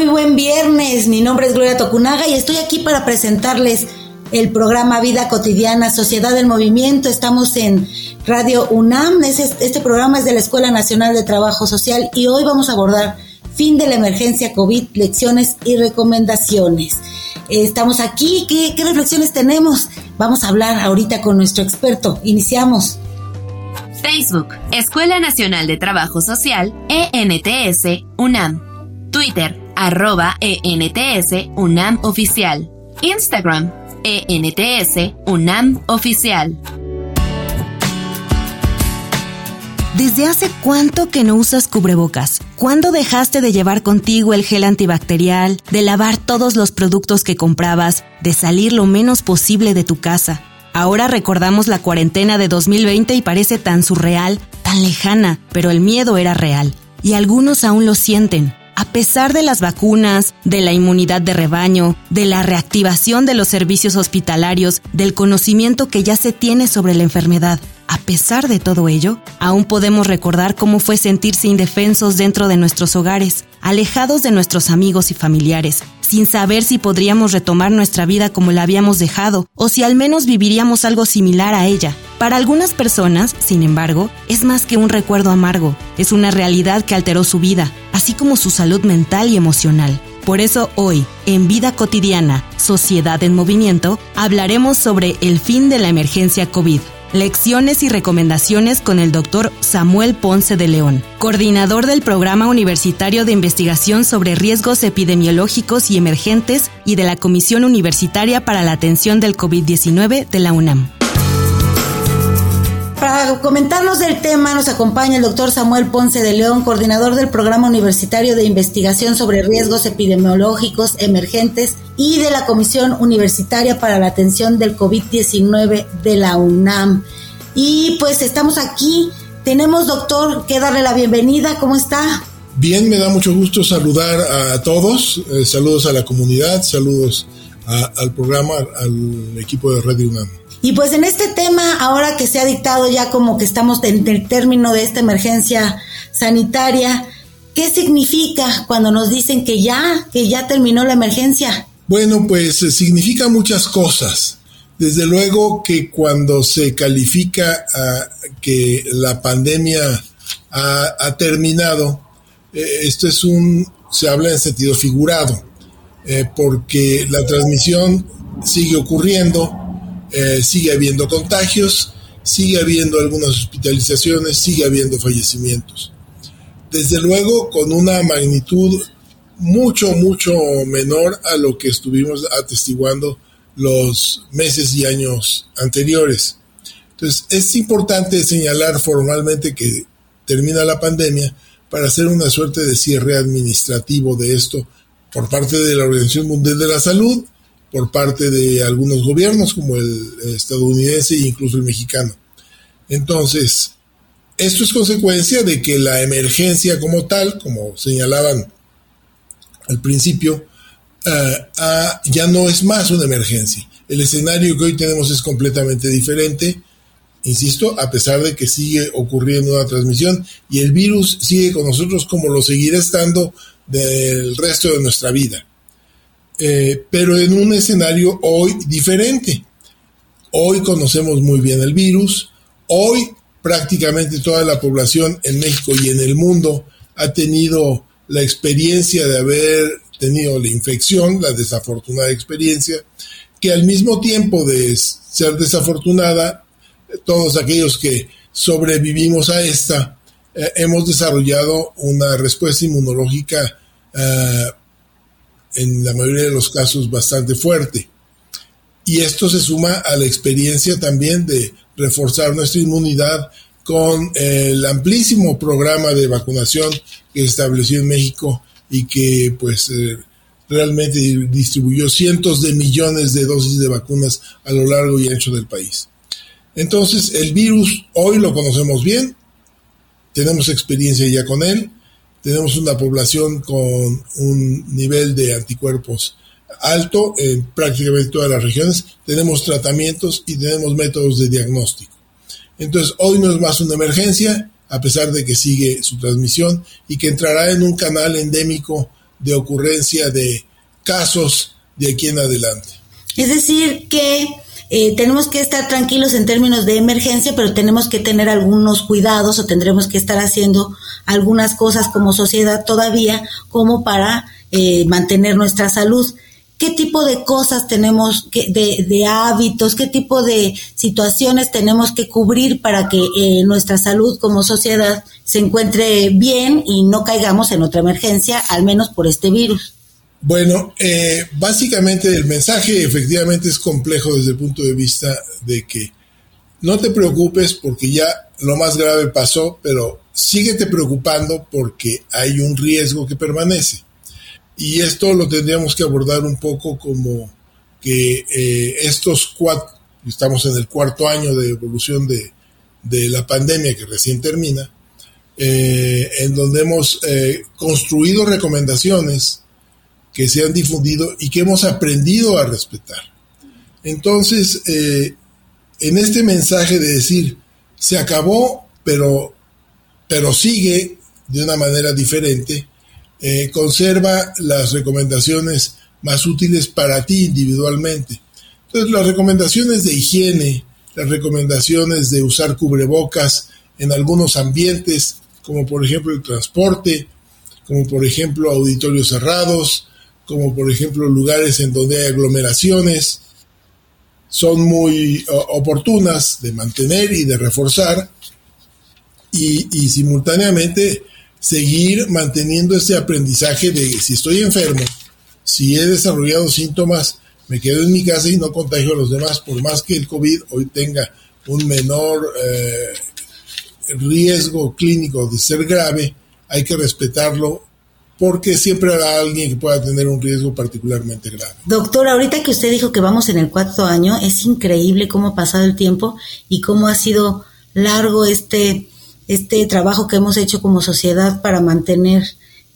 Muy buen viernes. Mi nombre es Gloria Tocunaga y estoy aquí para presentarles el programa Vida Cotidiana, Sociedad del Movimiento. Estamos en Radio UNAM. Este programa es de la Escuela Nacional de Trabajo Social y hoy vamos a abordar fin de la emergencia COVID, lecciones y recomendaciones. Estamos aquí, ¿qué, qué reflexiones tenemos? Vamos a hablar ahorita con nuestro experto. Iniciamos. Facebook, Escuela Nacional de Trabajo Social, ENTS, UNAM. Twitter, arroba ENTS, UNAM Oficial. Instagram, ENTS, UNAM Oficial. ¿Desde hace cuánto que no usas cubrebocas? ¿Cuándo dejaste de llevar contigo el gel antibacterial, de lavar todos los productos que comprabas, de salir lo menos posible de tu casa? Ahora recordamos la cuarentena de 2020 y parece tan surreal, tan lejana, pero el miedo era real. Y algunos aún lo sienten. A pesar de las vacunas, de la inmunidad de rebaño, de la reactivación de los servicios hospitalarios, del conocimiento que ya se tiene sobre la enfermedad, a pesar de todo ello, aún podemos recordar cómo fue sentirse indefensos dentro de nuestros hogares, alejados de nuestros amigos y familiares, sin saber si podríamos retomar nuestra vida como la habíamos dejado o si al menos viviríamos algo similar a ella. Para algunas personas, sin embargo, es más que un recuerdo amargo, es una realidad que alteró su vida, así como su salud mental y emocional. Por eso hoy, en Vida Cotidiana, Sociedad en Movimiento, hablaremos sobre el fin de la emergencia COVID. Lecciones y recomendaciones con el doctor Samuel Ponce de León, coordinador del Programa Universitario de Investigación sobre Riesgos Epidemiológicos y Emergentes y de la Comisión Universitaria para la Atención del COVID-19 de la UNAM. Para comentarnos del tema nos acompaña el doctor Samuel Ponce de León, coordinador del Programa Universitario de Investigación sobre Riesgos Epidemiológicos Emergentes y de la Comisión Universitaria para la Atención del COVID-19 de la UNAM. Y pues estamos aquí, tenemos doctor que darle la bienvenida, ¿cómo está? Bien, me da mucho gusto saludar a todos, eh, saludos a la comunidad, saludos al programa, al equipo de Radio UNAM. Y pues en este tema, ahora que se ha dictado ya como que estamos en el término de esta emergencia sanitaria, ¿qué significa cuando nos dicen que ya, que ya terminó la emergencia? Bueno, pues eh, significa muchas cosas. Desde luego que cuando se califica que la pandemia ha, terminado, eh, esto es un, se habla en sentido figurado, eh, porque la transmisión sigue ocurriendo, eh, sigue habiendo contagios, sigue habiendo algunas hospitalizaciones, sigue habiendo fallecimientos. Desde luego con una magnitud mucho, mucho menor a lo que estuvimos atestiguando los meses y años anteriores. Entonces, es importante señalar formalmente que termina la pandemia para hacer una suerte de cierre administrativo de esto por parte de la Organización Mundial de la Salud por parte de algunos gobiernos como el estadounidense e incluso el mexicano. Entonces, esto es consecuencia de que la emergencia como tal, como señalaban al principio, eh, ya no es más una emergencia. El escenario que hoy tenemos es completamente diferente, insisto, a pesar de que sigue ocurriendo una transmisión y el virus sigue con nosotros como lo seguirá estando del resto de nuestra vida. Eh, pero en un escenario hoy diferente. Hoy conocemos muy bien el virus, hoy prácticamente toda la población en México y en el mundo ha tenido la experiencia de haber tenido la infección, la desafortunada experiencia, que al mismo tiempo de ser desafortunada, todos aquellos que sobrevivimos a esta, eh, hemos desarrollado una respuesta inmunológica uh, en la mayoría de los casos bastante fuerte. Y esto se suma a la experiencia también de reforzar nuestra inmunidad con el amplísimo programa de vacunación que estableció en México y que pues eh, realmente distribuyó cientos de millones de dosis de vacunas a lo largo y ancho del país. Entonces, el virus hoy lo conocemos bien, tenemos experiencia ya con él, tenemos una población con un nivel de anticuerpos alto en prácticamente todas las regiones, tenemos tratamientos y tenemos métodos de diagnóstico. Entonces, hoy no es más una emergencia, a pesar de que sigue su transmisión y que entrará en un canal endémico de ocurrencia de casos de aquí en adelante. Es decir, que eh, tenemos que estar tranquilos en términos de emergencia, pero tenemos que tener algunos cuidados o tendremos que estar haciendo algunas cosas como sociedad todavía como para eh, mantener nuestra salud. ¿Qué tipo de cosas tenemos, que, de, de, hábitos, qué tipo de situaciones tenemos que cubrir para que eh, nuestra salud como sociedad se encuentre bien y no caigamos en otra emergencia, al menos por este virus? Bueno, eh, básicamente el mensaje efectivamente es complejo desde el punto de vista de que no te preocupes porque ya lo más grave pasó, pero síguete preocupando porque hay un riesgo que permanece. Y esto lo tendríamos que abordar un poco como que eh, estos cuatro, estamos en el cuarto año de evolución de, la pandemia que recién termina, eh, en donde hemos construido recomendaciones que se han difundido y que hemos aprendido a respetar. Entonces, eh, en este mensaje de decir, se acabó, pero, pero sigue de una manera diferente, eh, conserva las recomendaciones más útiles para ti individualmente. Entonces, las recomendaciones de higiene, las recomendaciones de usar cubrebocas en algunos ambientes, como por ejemplo el transporte, como por ejemplo auditorios cerrados, como por ejemplo lugares en donde hay aglomeraciones, son muy oportunas de mantener y de reforzar y, simultáneamente seguir manteniendo ese aprendizaje de si estoy enfermo, si he desarrollado síntomas, me quedo en mi casa y no contagio a los demás, por más que el COVID hoy tenga un menor eh, riesgo clínico de ser grave, hay que respetarlo porque siempre habrá alguien que pueda tener un riesgo particularmente grave. Doctor, ahorita que usted dijo que vamos en el cuarto año, es increíble cómo ha pasado el tiempo y cómo ha sido largo este, este trabajo que hemos hecho como sociedad para mantener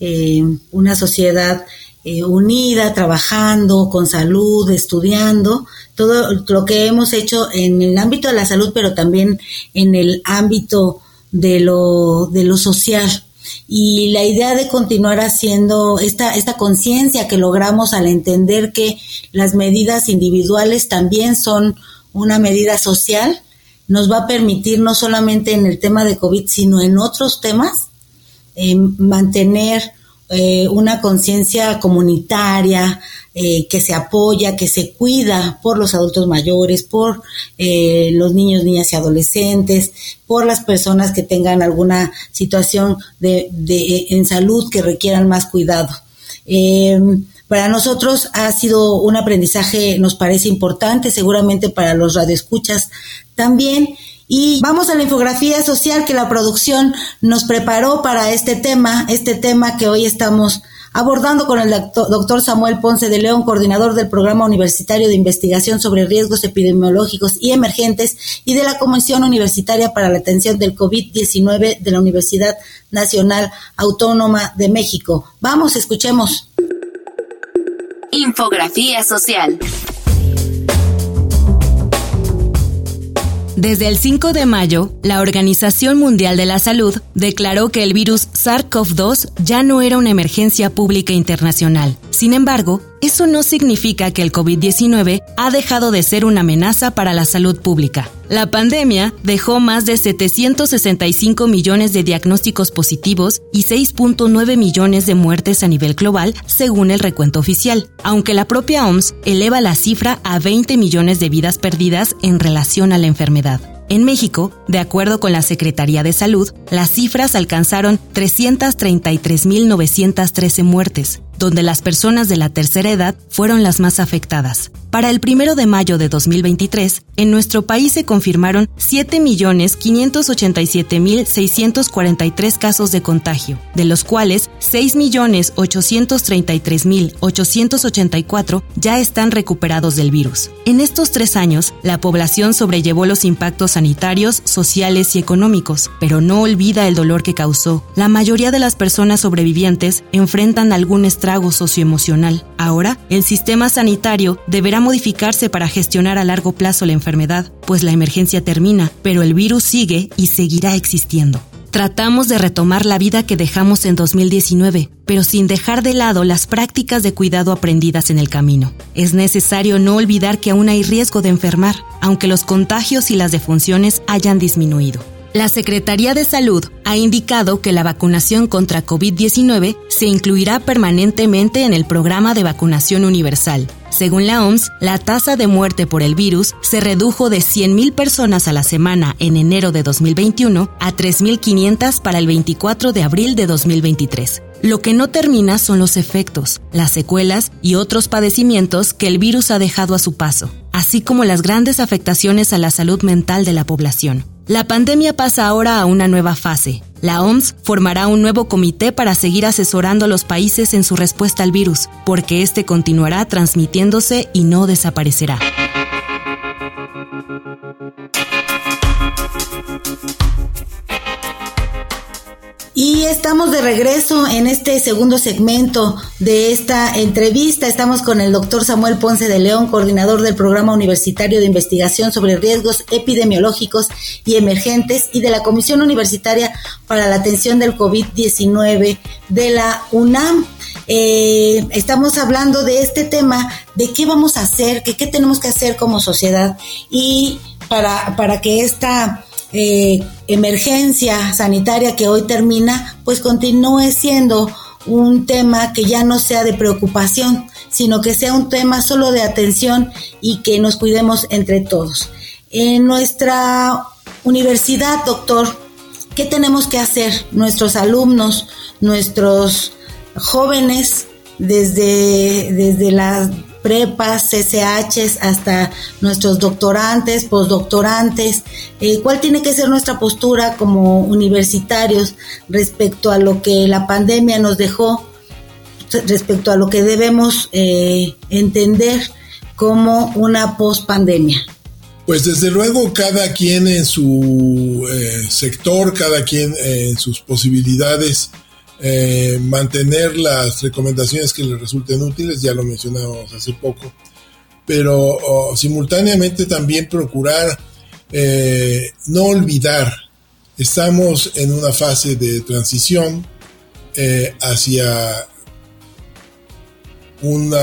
eh, una sociedad eh, unida, trabajando, con salud, estudiando, todo lo que hemos hecho en el ámbito de la salud, pero también en el ámbito de lo, de lo social y la idea de continuar haciendo esta, esta conciencia que logramos al entender que las medidas individuales también son una medida social, nos va a permitir no solamente en el tema de COVID, sino en otros temas, eh, mantener eh, una conciencia comunitaria eh, que se apoya, que se cuida por los adultos mayores, por eh, los niños, niñas y adolescentes, por las personas que tengan alguna situación de, de en salud que requieran más cuidado. para nosotros ha sido un aprendizaje, nos parece importante, seguramente para los radioescuchas también. Y vamos a la infografía social que la producción nos preparó para este tema, este tema que hoy estamos abordando con el doctor Samuel Ponce de León, coordinador del Programa Universitario de Investigación sobre Riesgos Epidemiológicos y Emergentes y de la Comisión Universitaria para la Atención del COVID-19 de la Universidad Nacional Autónoma de México. Vamos, escuchemos. Infografía social. Desde el 5 de mayo, la Organización Mundial de la Salud declaró que el virus SARS-CoV-2 ya no era una emergencia pública internacional. Sin embargo, eso no significa que el COVID-19 ha dejado de ser una amenaza para la salud pública. La pandemia dejó más de 765 millones de diagnósticos positivos y 6.9 millones de muertes a nivel global, según el recuento oficial, aunque la propia OMS eleva la cifra a 20 millones de vidas perdidas en relación a la enfermedad. En México, de acuerdo con la Secretaría de Salud, las cifras alcanzaron 333.913 muertes, donde las personas de la tercera edad fueron las más afectadas. Para el primero de mayo de 2023, en nuestro país se confirmaron 7.587.643 casos de contagio, de los cuales 6.833.884 ya están recuperados del virus. En estos tres años, la población sobrellevó los impactos sanitarios, sociales y económicos, pero no olvida el dolor que causó. La mayoría de las personas sobrevivientes enfrentan algún estrago socioemocional. Ahora, el sistema sanitario deberá modificarse para gestionar a largo plazo la enfermedad, pues la emergencia termina, pero el virus sigue y seguirá existiendo. Tratamos de retomar la vida que dejamos en 2019, pero sin dejar de lado las prácticas de cuidado aprendidas en el camino. Es necesario no olvidar que aún hay riesgo de enfermar, aunque los contagios y las defunciones hayan disminuido. La Secretaría de Salud ha indicado que la vacunación contra COVID-19 se incluirá permanentemente en el programa de vacunación universal. Según la OMS, la tasa de muerte por el virus se redujo de 100.000 personas a la semana en enero de 2021 a 3.500 para el 24 de abril de 2023. Lo que no termina son los efectos, las secuelas y otros padecimientos que el virus ha dejado a su paso, así como las grandes afectaciones a la salud mental de la población. La pandemia pasa ahora a una nueva fase. La OMS formará un nuevo comité para seguir asesorando a los países en su respuesta al virus, porque este continuará transmitiéndose y no desaparecerá. Y estamos de regreso en este segundo segmento de esta entrevista. Estamos con el doctor Samuel Ponce de León, coordinador del Programa Universitario de Investigación sobre Riesgos Epidemiológicos y Emergentes y de la Comisión Universitaria para la Atención del COVID-19 de la UNAM. Eh, estamos hablando de este tema, de qué vamos a hacer, qué tenemos que hacer como sociedad y para, para que esta eh, emergencia sanitaria que hoy termina, pues continúe siendo un tema que ya no sea de preocupación, sino que sea un tema solo de atención y que nos cuidemos entre todos. En nuestra universidad, doctor, ¿qué tenemos que hacer nuestros alumnos, nuestros jóvenes desde, desde la prepas, CCHs, hasta nuestros doctorantes, postdoctorantes, eh, cuál tiene que ser nuestra postura como universitarios respecto a lo que la pandemia nos dejó, respecto a lo que debemos eh, entender como una pospandemia. Pues desde luego cada quien en su eh, sector, cada quien en sus posibilidades eh, mantener las recomendaciones que les resulten útiles, ya lo mencionamos hace poco, pero simultáneamente también procurar eh, no olvidar, estamos en una fase de transición eh, hacia un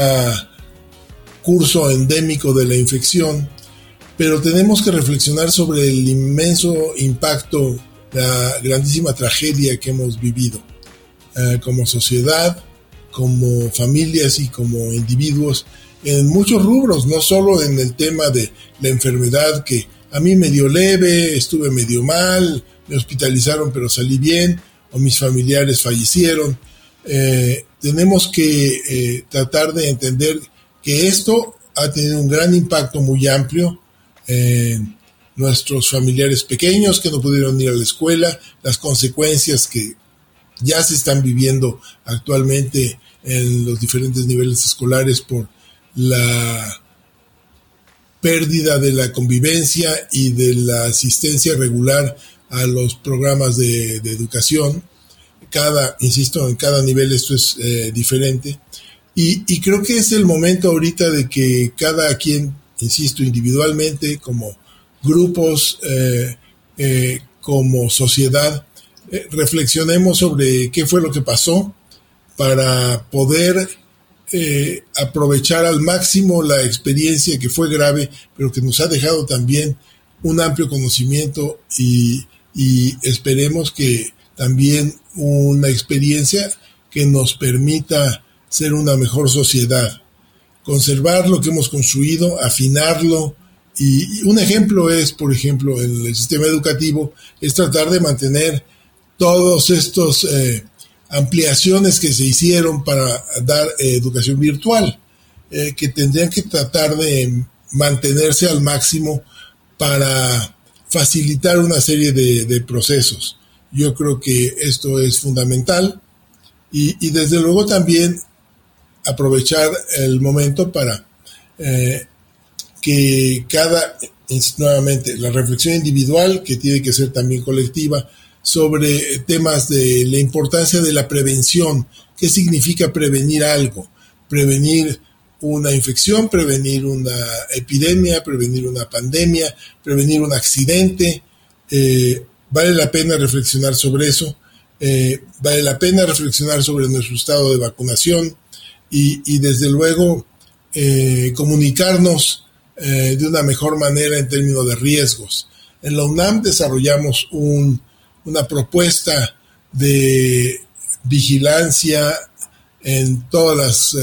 curso endémico de la infección, pero tenemos que reflexionar sobre el inmenso impacto, la grandísima tragedia que hemos vivido. Eh, como sociedad, como familias y como individuos en muchos rubros, no solo en el tema de la enfermedad que a mí me dio leve, estuve medio mal, me hospitalizaron pero salí bien, o mis familiares fallecieron. Eh, tenemos que eh, tratar de entender que esto ha tenido un gran impacto muy amplio en nuestros familiares pequeños que no pudieron ir a la escuela, las consecuencias que ya se están viviendo actualmente en los diferentes niveles escolares por la pérdida de la convivencia y de la asistencia regular a los programas de, educación. Cada, insisto, en cada nivel esto es eh, diferente. Y, creo que es el momento ahorita de que cada quien, insisto, individualmente, como grupos, eh, eh, como sociedad, eh, reflexionemos sobre qué fue lo que pasó para poder eh, aprovechar al máximo la experiencia que fue grave, pero que nos ha dejado también un amplio conocimiento y, y esperemos que también una experiencia que nos permita ser una mejor sociedad, conservar lo que hemos construido, afinarlo, y un ejemplo es, por ejemplo, en el sistema educativo, es tratar de mantener todos estos eh, ampliaciones que se hicieron para dar educación virtual, que tendrían que tratar de mantenerse al máximo para facilitar una serie de, procesos. Yo creo que esto es fundamental y, desde luego también aprovechar el momento para eh, que cada, nuevamente, la reflexión individual, que tiene que ser también colectiva, sobre temas de la importancia de la prevención, qué significa prevenir algo, prevenir una infección, prevenir una epidemia, prevenir una pandemia, prevenir un accidente. Eh, vale la pena reflexionar sobre eso, eh, vale la pena reflexionar sobre nuestro estado de vacunación y, desde luego eh, comunicarnos de una mejor manera en términos de riesgos. En la UNAM desarrollamos una propuesta de vigilancia en todas las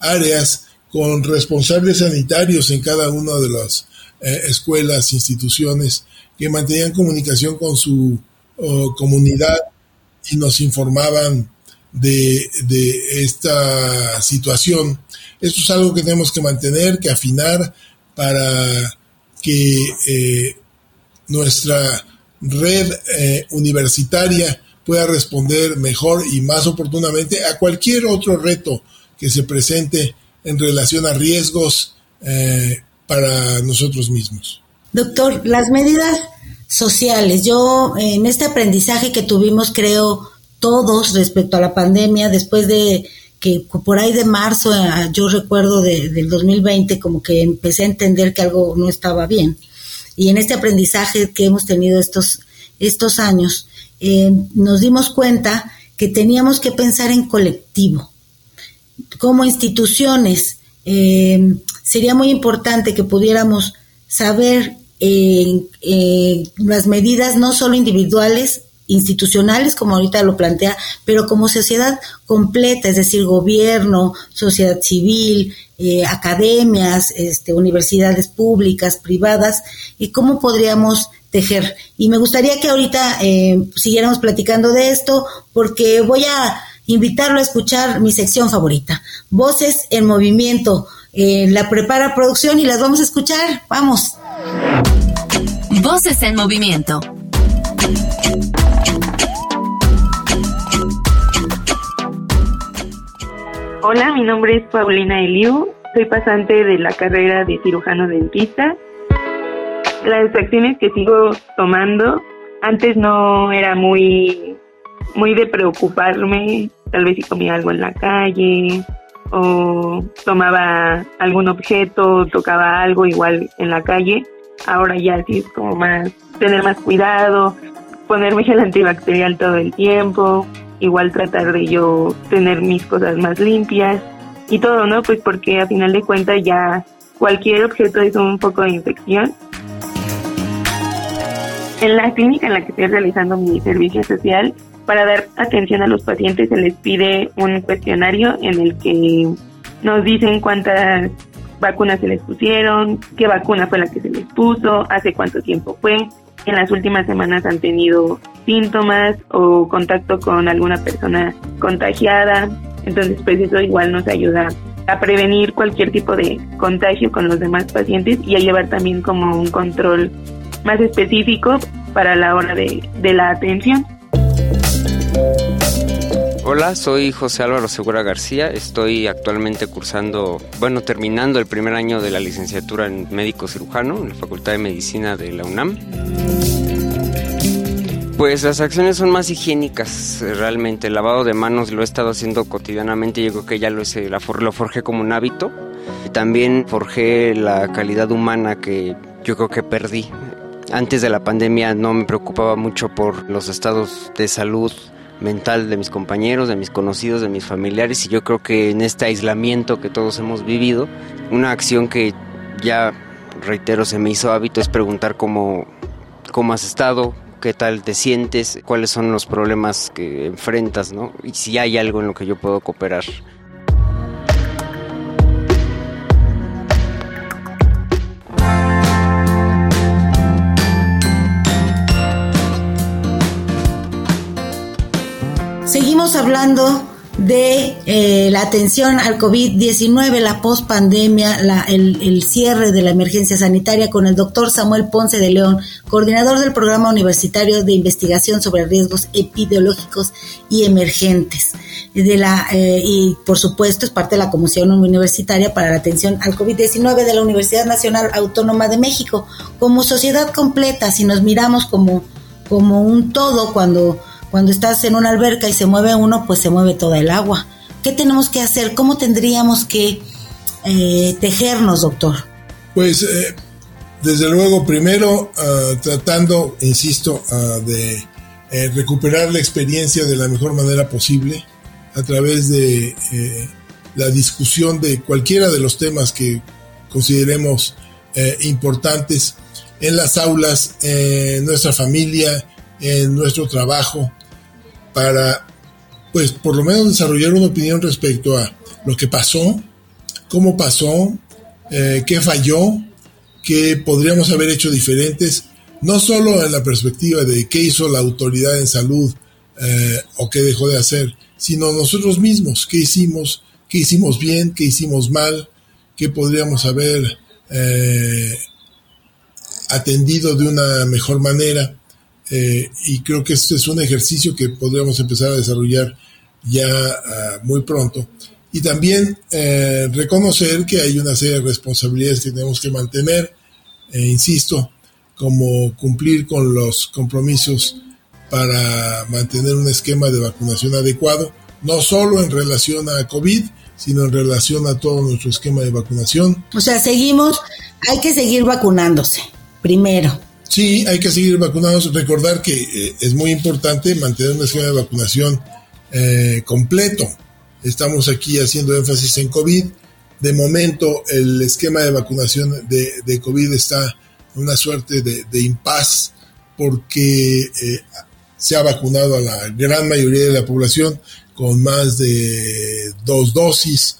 áreas con responsables sanitarios en cada una de las eh, escuelas, instituciones, que mantenían comunicación con su comunidad y nos informaban de, esta situación. Esto es algo que tenemos que mantener, que afinar para que eh, nuestra red eh, universitaria pueda responder mejor y más oportunamente a cualquier otro reto que se presente en relación a riesgos eh, para nosotros mismos. Doctor, las medidas sociales, yo en este aprendizaje que tuvimos, creo, todos respecto a la pandemia, después de que por ahí de marzo, eh, yo recuerdo del 2020, como que empecé a entender que algo no estaba bien. Y en este aprendizaje que hemos tenido estos, estos años, eh, nos dimos cuenta que teníamos que pensar en colectivo, como instituciones, eh, sería muy importante que pudiéramos saber eh, las medidas no solo individuales, institucionales, como ahorita lo plantea, pero como sociedad completa, es decir, gobierno, sociedad civil, academias, este, universidades públicas, privadas, y cómo podríamos tejer. Y me gustaría que ahorita siguiéramos platicando de esto, porque voy a invitarlo a escuchar mi sección favorita, Voces en Movimiento. Eh, la prepara producción y las vamos a escuchar. Vamos. Voces en Movimiento. Hola, mi nombre es Paulina Eliu, soy pasante de la carrera de cirujano dentista. Las acciones que sigo tomando antes no era muy muy de preocuparme tal vez si comía algo en la calle o tomaba algún objeto, tocaba algo igual en la calle. Ahora ya sí es como más tener más cuidado, ponerme gel antibacterial todo el tiempo, igual tratar de yo tener mis cosas más limpias y todo, ¿no? Pues porque a final de cuentas ya cualquier objeto es un poco de infección. En la clínica en la que estoy realizando mi servicio social, para dar atención a los pacientes se les pide un cuestionario en el que nos dicen cuántas vacunas se les pusieron, qué vacuna fue la que se les puso, hace cuánto tiempo fue, en las últimas semanas han tenido síntomas o contacto con alguna persona contagiada. Entonces, pues eso igual nos ayuda a prevenir cualquier tipo de contagio con los demás pacientes y a llevar también como un control más específico para la hora de, de la atención. Hola, soy José Álvaro Segura García. Estoy actualmente cursando, bueno, terminando el primer año de la licenciatura en médico cirujano en la Facultad de Medicina de la UNAM. Pues las acciones son más higiénicas, realmente. El lavado de manos lo he estado haciendo cotidianamente. Yo creo que ya lo, hice, lo forjé como un hábito. También forjé la calidad humana que yo creo que perdí. Antes de la pandemia no me preocupaba mucho por los estados de salud mental de mis compañeros, de mis conocidos, de mis familiares y yo creo que en este aislamiento que todos hemos vivido, una acción que ya reitero se me hizo hábito es preguntar cómo, cómo has estado, qué tal te sientes, cuáles son los problemas que enfrentas, ¿no? Y si hay algo en lo que yo puedo cooperar. Seguimos hablando de eh, la atención al COVID-19, la pospandemia, el, el cierre de la emergencia sanitaria con el doctor Samuel Ponce de León, coordinador del Programa Universitario de Investigación sobre Riesgos Epidemiológicos y Emergentes. De la, eh, y por supuesto es parte de la Comisión Universitaria para la Atención al COVID-19 de la Universidad Nacional Autónoma de México. Como sociedad completa, si nos miramos como, como un todo, cuando cuando estás en una alberca y se mueve uno, pues se mueve toda el agua. ¿Qué tenemos que hacer? ¿Cómo tendríamos que eh, tejernos, doctor? Pues eh, desde luego, primero ah, tratando, insisto, ah, de eh, recuperar la experiencia de la mejor manera posible a través de la discusión de cualquiera de los temas que consideremos importantes en las aulas, en nuestra familia, en nuestro trabajo, para, pues, por lo menos desarrollar una opinión respecto a lo que pasó, cómo pasó, eh, qué falló, qué podríamos haber hecho diferentes, no solo en la perspectiva de qué hizo la autoridad en salud eh, o qué dejó de hacer, sino nosotros mismos, qué hicimos, qué hicimos bien, qué hicimos mal, qué podríamos haber eh, atendido de una mejor manera. Eh, y creo que este es un ejercicio que podríamos empezar a desarrollar ya ah, muy pronto. Y también eh, reconocer que hay una serie de responsabilidades que tenemos que mantener, e insisto, como cumplir con los compromisos para mantener un esquema de vacunación adecuado, no solo en relación a COVID, sino en relación a todo nuestro esquema de vacunación. O sea, seguimos, hay que seguir vacunándose, primero. Sí, hay que seguir vacunados. Recordar que eh, es muy importante mantener un esquema de vacunación eh, completo. Estamos aquí haciendo énfasis en COVID. De momento, el esquema de vacunación de, COVID está en una suerte de, impas porque eh, se ha vacunado a la gran mayoría de la población con más de dos dosis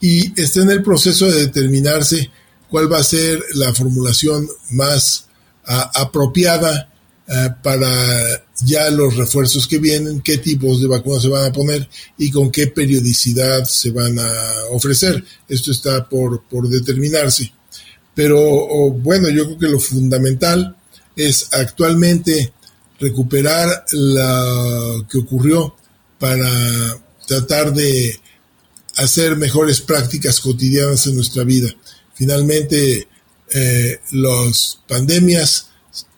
y está en el proceso de determinarse cuál va a ser la formulación más apropiada eh, para ya los refuerzos que vienen, qué tipos de vacunas se van a poner y con qué periodicidad se van a ofrecer. Esto está por, por determinarse. Pero bueno, yo creo que lo fundamental es actualmente recuperar lo que ocurrió para tratar de hacer mejores prácticas cotidianas en nuestra vida. Finalmente, eh, las pandemias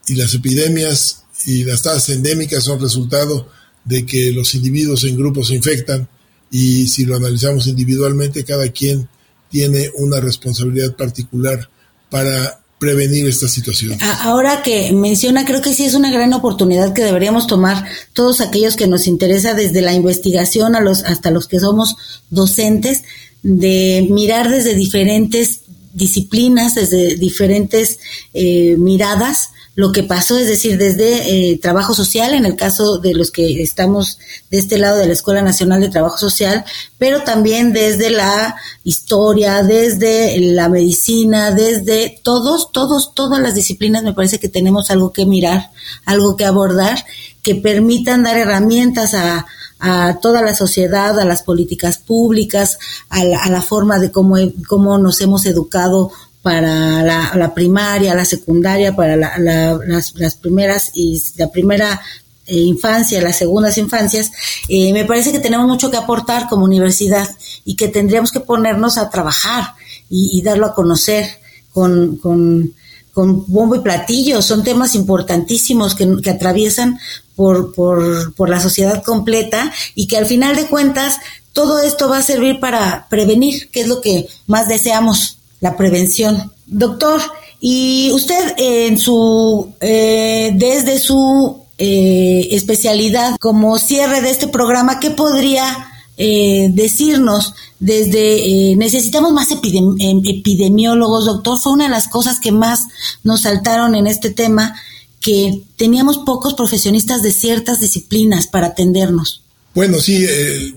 y las epidemias y las tasas endémicas son resultado de que los individuos en grupos se infectan y si lo analizamos individualmente, cada quien tiene una responsabilidad particular para prevenir esta situación. Ahora que menciona, creo que sí es una gran oportunidad que deberíamos tomar todos aquellos que nos interesa desde la investigación a los hasta los que somos docentes de mirar desde diferentes disciplinas, desde diferentes eh, miradas, lo que pasó, es decir, desde eh, trabajo social, en el caso de los que estamos de este lado de la Escuela Nacional de Trabajo Social, pero también desde la historia, desde la medicina, desde todos, todos, todas las disciplinas, me parece que tenemos algo que mirar, algo que abordar, que permitan dar herramientas a, a toda la sociedad, a las políticas públicas, a la, forma de cómo, cómo nos hemos educado para la, primaria, la secundaria, para las, primeras y la primera eh, infancia, las segundas infancias, eh, me parece que tenemos mucho que aportar como universidad y que tendríamos que ponernos a trabajar y, darlo a conocer con, con, bombo y platillo. Son temas importantísimos que atraviesan por, por, por la sociedad completa y que al final de cuentas todo esto va a servir para prevenir, que es lo que más deseamos, la prevención. Doctor, y usted en su, eh, desde su eh, especialidad como cierre de este programa, ¿qué podría eh, decirnos desde necesitamos más em, epidemiólogos, doctor? Fue una de las cosas que más nos saltaron en este tema que teníamos pocos profesionistas de ciertas disciplinas para atendernos. Bueno, sí, eh,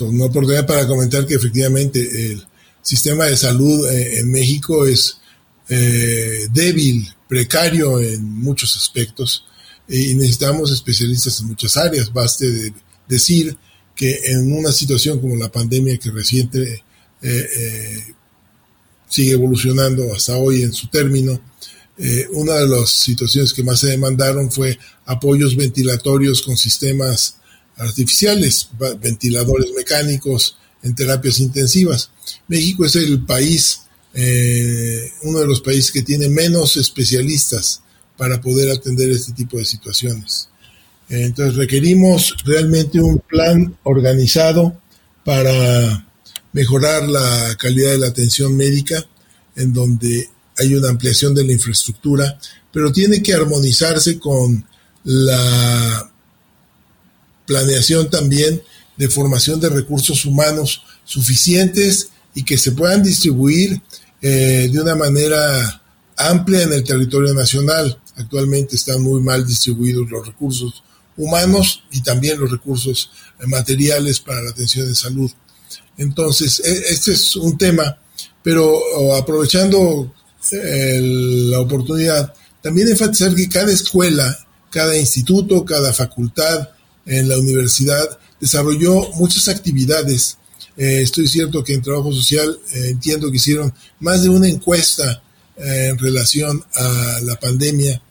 una oportunidad para comentar que efectivamente el sistema de salud eh, en México es eh, débil, precario en muchos aspectos. y necesitamos especialistas en muchas áreas. Baste decir que en una situación como la pandemia que reciente sigue evolucionando hasta hoy en su término, eh, una de las situaciones que más se demandaron fue apoyos ventilatorios con sistemas artificiales, ventiladores mecánicos en terapias intensivas. México es el país, eh, uno de los países que tiene menos especialistas para poder atender este tipo de situaciones. Entonces requerimos realmente un plan organizado para mejorar la calidad de la atención médica, en donde hay una ampliación de la infraestructura, pero tiene que armonizarse con la planeación también de formación de recursos humanos suficientes y que se puedan distribuir eh, de una manera amplia en el territorio nacional. Actualmente están muy mal distribuidos los recursos humanos y también los recursos materiales para la atención de salud. Entonces, e, este es un tema, pero aprovechando la oportunidad, también enfatizar que cada escuela, cada instituto, cada facultad en la universidad desarrolló muchas actividades. Eh, estoy cierto que en trabajo social eh, entiendo que hicieron más de una encuesta eh, en relación a la pandemia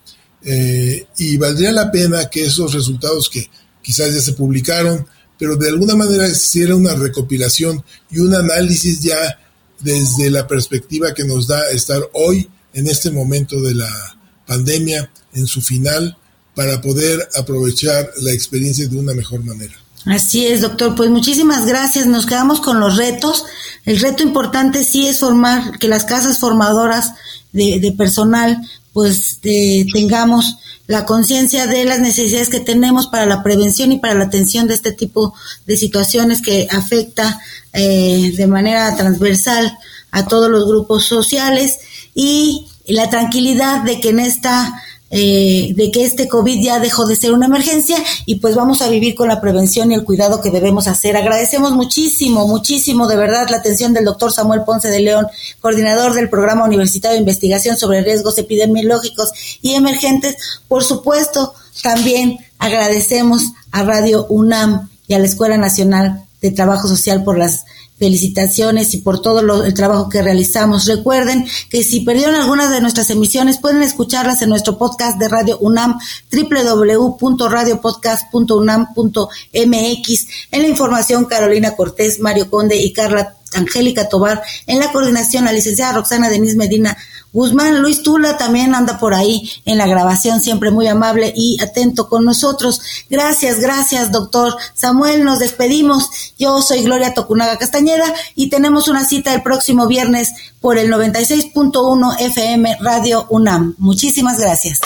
y valdría la pena que esos resultados que quizás ya se publicaron, pero de alguna manera hiciera una recopilación y un análisis ya desde la perspectiva que nos da estar hoy en este momento de la pandemia en su final para poder aprovechar la experiencia de una mejor manera. Así es, doctor. Pues muchísimas gracias. Nos quedamos con los retos. El reto importante sí es formar, que las casas formadoras de, personal, pues tengamos la conciencia de las necesidades que tenemos para la prevención y para la atención de este tipo de situaciones que afecta eh, de manera transversal a todos los grupos sociales y la tranquilidad de que en esta eh, de que este COVID ya dejó de ser una emergencia y pues vamos a vivir con la prevención y el cuidado que debemos hacer. Agradecemos muchísimo, muchísimo de verdad la atención del doctor Samuel Ponce de León, coordinador del Programa Universitario de Investigación sobre Riesgos Epidemiológicos y Emergentes. Por supuesto, también agradecemos a Radio UNAM y a la Escuela Nacional de Trabajo Social por las felicitaciones y por todo el trabajo que realizamos. Recuerden que si perdieron algunas de nuestras emisiones pueden escucharlas en nuestro podcast de Radio UNAM www.radiopodcast.unam.mx. En la información Carolina Cortés, Mario Conde y Carla Angélica Tobar. En la coordinación la licenciada Roxana Denise Medina Guzmán Luis Tula también anda por ahí en la grabación, siempre muy amable y atento con nosotros. Gracias, gracias, doctor Samuel. Nos despedimos. Yo soy Gloria Tocunaga Castañeda y tenemos una cita el próximo viernes por el 96.1 FM Radio UNAM. Muchísimas gracias.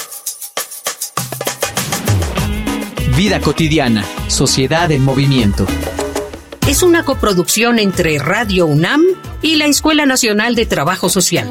Vida cotidiana, sociedad en movimiento. Es una coproducción entre Radio UNAM y la Escuela Nacional de Trabajo Social.